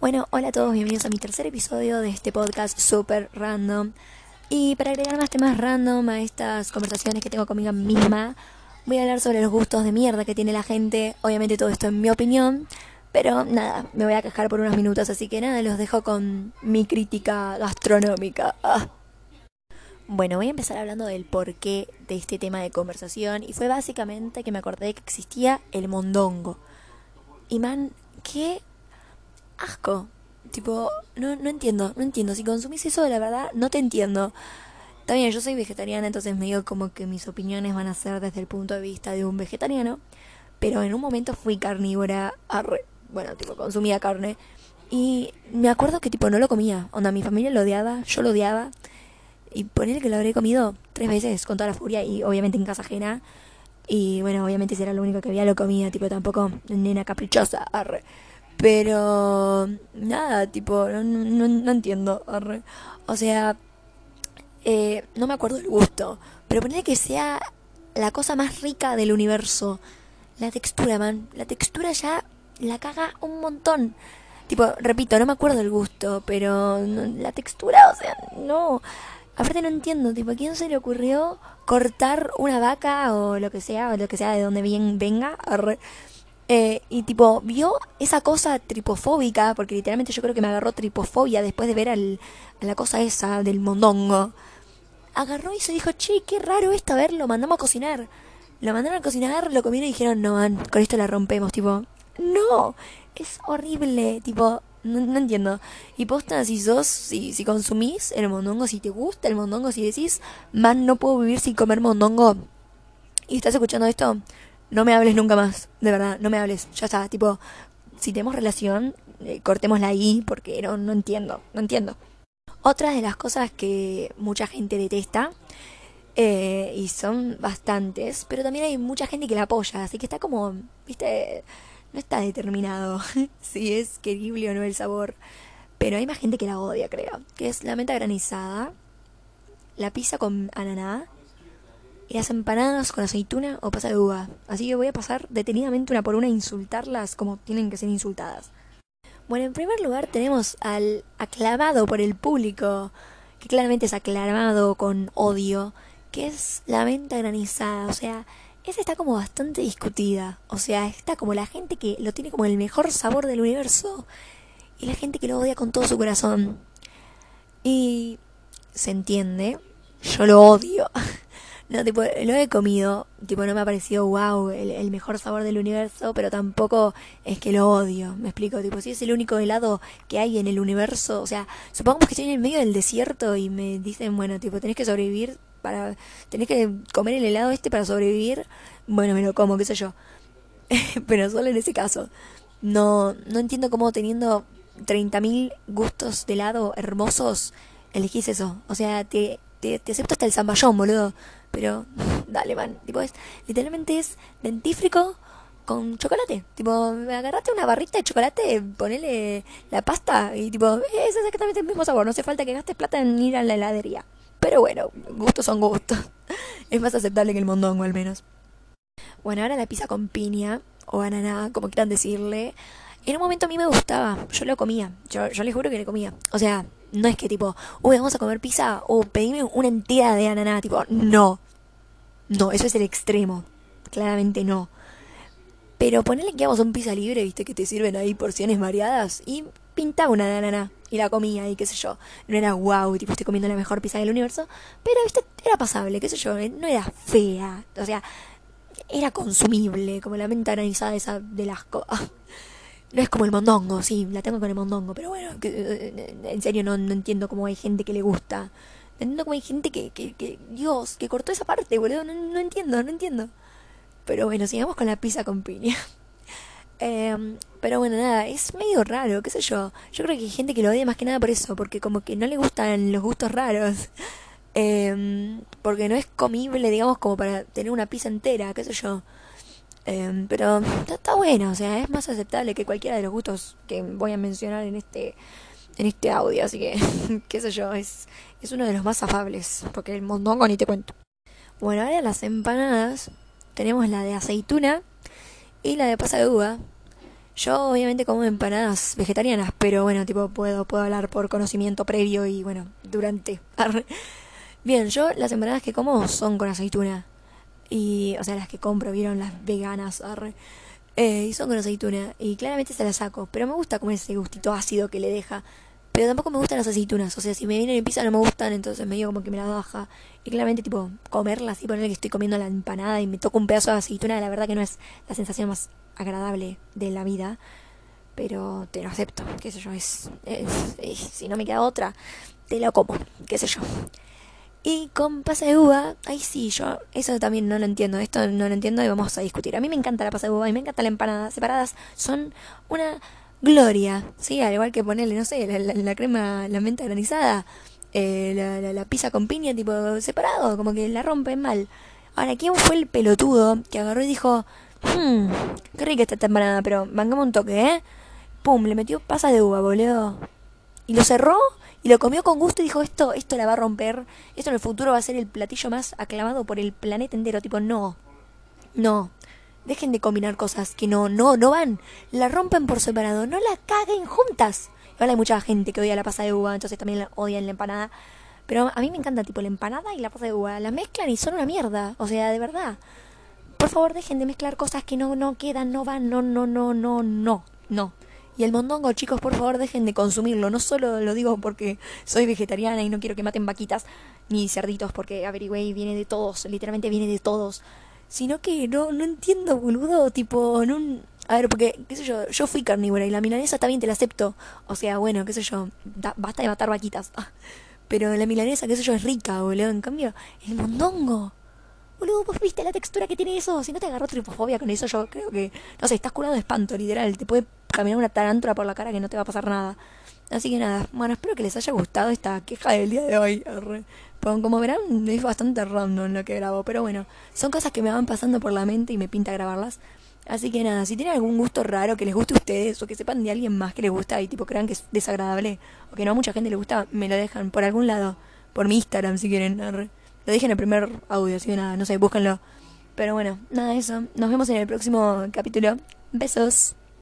Bueno, hola a todos, bienvenidos a mi tercer episodio de este podcast super random. Y para agregar más temas random a estas conversaciones que tengo conmigo misma, voy a hablar sobre los gustos de mierda que tiene la gente. Obviamente todo esto en mi opinión, pero nada, me voy a quejar por unos minutos, así que nada, los dejo con mi crítica gastronómica. Ah. Bueno, voy a empezar hablando del porqué de este tema de conversación y fue básicamente que me acordé que existía el mondongo. Y man, qué asco. Tipo, no, no entiendo, no entiendo. Si consumís eso, la verdad, no te entiendo. También yo soy vegetariana, entonces me digo como que mis opiniones van a ser desde el punto de vista de un vegetariano. Pero en un momento fui carnívora, bueno, tipo, consumía carne. Y me acuerdo que tipo no lo comía. Onda, mi familia lo odiaba, yo lo odiaba. Y ponerle que lo habré comido tres veces con toda la furia y obviamente en casa ajena. Y bueno, obviamente si era lo único que había lo comía, tipo tampoco nena caprichosa, arre. Pero nada, tipo, no, no, no entiendo. O sea, eh, no me acuerdo el gusto. Pero ponerle que sea la cosa más rica del universo. La textura, man. La textura ya la caga un montón. Tipo, repito, no me acuerdo el gusto, pero la textura, o sea, no. Aparte no entiendo, tipo, ¿a quién se le ocurrió cortar una vaca o lo que sea, o lo que sea de donde bien venga? Eh, y tipo, vio esa cosa tripofóbica, porque literalmente yo creo que me agarró tripofobia después de ver al, a la cosa esa del mondongo. Agarró y se dijo, che, qué raro esto, a ver, lo mandamos a cocinar. Lo mandaron a cocinar, lo comieron y dijeron, no, man, con esto la rompemos, tipo, no, es horrible, tipo, no, entiendo. Y posta, si sos, si, si consumís el mondongo, si te gusta el mondongo, si decís, man, no puedo vivir sin comer mondongo, y estás escuchando esto, no me hables nunca más, de verdad, no me hables, ya está, tipo, si tenemos relación, eh, cortémosla ahí porque no, no entiendo, no entiendo. Otra de las cosas que mucha gente detesta, eh, y son bastantes, pero también hay mucha gente que la apoya, así que está como, viste, no está determinado si es querible o no el sabor, pero hay más gente que la odia, creo, que es la menta granizada, la pizza con ananá, y las empanadas con aceituna o pasa de uva. Así que voy a pasar detenidamente una por una a insultarlas como tienen que ser insultadas. Bueno, en primer lugar tenemos al aclamado por el público, que claramente es aclamado con odio, que es la venta granizada. O sea, esa está como bastante discutida. O sea, está como la gente que lo tiene como el mejor sabor del universo y la gente que lo odia con todo su corazón. Y se entiende, yo lo odio. No, tipo, lo he comido, tipo, no me ha parecido wow, el, mejor sabor del universo, pero tampoco es que lo odio, me explico, tipo, si es el único helado que hay en el universo, o sea, supongamos que estoy en el medio del desierto y me dicen, bueno, tipo, tenés que sobrevivir para, tenés que comer el helado este para sobrevivir, bueno, me lo como, qué sé yo, pero solo en ese caso. No, no entiendo cómo teniendo 30.000 gustos de helado hermosos, elegís eso, o sea, te, te, te acepto hasta el zamballón, boludo. Pero, dale, man. Tipo, es, literalmente es dentífrico con chocolate. Tipo, agarrate una barrita de chocolate, ponele la pasta y tipo, es exactamente el mismo sabor. No hace falta que gastes plata en ir a la heladería. Pero bueno, gustos son gustos. Es más aceptable que el mondongo al menos. Bueno, ahora la pizza con piña o ananá, como quieran decirle. En un momento a mí me gustaba, yo lo comía, yo, yo les juro que le comía. O sea, no es que tipo, uy, vamos a comer pizza o pedime una entera de ananá, tipo, no. No, eso es el extremo. Claramente no. Pero ponele que vamos a un pizza libre, viste, que te sirven ahí porciones variadas y pintaba una de ananá y la comía y qué sé yo. No era wow, tipo, estoy comiendo la mejor pizza del universo, pero viste, era pasable, qué sé yo, no era fea. O sea, era consumible, como la menta analizada esa del asco. No es como el mondongo, sí, la tengo con el mondongo, pero bueno, eh, en serio no, no entiendo cómo hay gente que le gusta. No entiendo cómo hay gente que, que, que Dios, que cortó esa parte, boludo, no, no entiendo, no entiendo. Pero bueno, sigamos con la pizza con piña. Em, pero bueno, nada, es medio raro, qué sé yo. Yo creo que hay gente que lo odia más que nada por eso, porque como que no le gustan los gustos raros. Eh, porque no es comible, digamos, como para tener una pizza entera, qué sé yo. Em, pero está, bueno, o sea, es más aceptable que cualquiera de los gustos que voy a mencionar en este en este audio, así que qué sé yo, es, es uno de los más afables, porque el mondongo ni te cuento. Bueno, ahora las empanadas tenemos la de aceituna y la de pasa de uva. Yo obviamente como empanadas vegetarianas, pero bueno, tipo puedo, puedo hablar por conocimiento previo y bueno, durante. Bien, yo las empanadas que como son con aceituna. Y, o sea, las que compro, vieron las veganas, arre. Eh, y son con aceituna. Y claramente se las saco. Pero me gusta como ese gustito ácido que le deja. Pero tampoco me gustan las aceitunas. O sea, si me vienen en pizza no me gustan, entonces me digo como que me la baja. Y claramente, tipo, comerlas y ponerle que estoy comiendo la empanada y me toco un pedazo de aceituna, la verdad que no es la sensación más agradable de la vida. Pero te lo acepto, qué sé yo, es, si no me queda otra, te lo como, qué sé yo. Y con pasa de uva, ahí sí, yo eso también no lo entiendo, esto no lo entiendo y vamos a discutir. A mí me encanta la pasa de uva y me encanta la empanada separadas, son una gloria, sí, al igual que ponerle, no sé, la, crema, la menta granizada, eh, la, la, pizza con piña, tipo separado, como que la rompen mal. Ahora, ¿quién fue el pelotudo que agarró y dijo, hmm, qué rica esta empanada, pero mangamos un toque, ¿eh? Pum, le metió pasa de uva, boludo. Y lo cerró y lo comió con gusto y dijo, esto, esto la va a romper, esto en el futuro va a ser el platillo más aclamado por el planeta entero. Tipo, no, no, dejen de combinar cosas que no, no, no van. La rompen por separado, no la caguen juntas. Igual hay mucha gente que odia la pasa de uva, entonces también la odian la empanada. Pero a mí me encanta tipo la empanada y la pasa de uva. La mezclan y son una mierda. O sea, de verdad. Por favor, dejen de mezclar cosas que no, no quedan, no van, no, no, no, no, no, no. Y el mondongo, chicos, por favor, dejen de consumirlo. No solo lo digo porque soy vegetariana y no quiero que maten vaquitas ni cerditos, porque averigüe viene de todos, literalmente viene de todos. Sino que no, no entiendo, boludo, tipo, no... A ver, porque, qué sé yo, yo fui carnívora y la milanesa también te la acepto. O sea, bueno, qué sé yo, basta de matar vaquitas. Pero la milanesa, qué sé yo, es rica, boludo. En cambio, el mondongo boludo, vos viste la textura que tiene eso. Si no te agarró tripofobia con eso, yo creo que, no sé, estás curado de espanto, literal. Te puede caminar una tarántula por la cara que no te va a pasar nada. Así que nada, bueno, espero que les haya gustado esta queja del día de hoy. Como verán, es bastante random lo que grabo, pero bueno, son cosas que me van pasando por la mente y me pinta grabarlas. Así que nada, si tienen algún gusto raro que les guste a ustedes o que sepan de alguien más que les gusta y tipo crean que es desagradable o que no a mucha gente le gusta, me lo dejan por algún lado, por mi Instagram si quieren. Lo dije en el primer audio, así que nada, no sé, búsquenlo. Pero bueno, nada eso. Nos vemos en el próximo capítulo. Besos.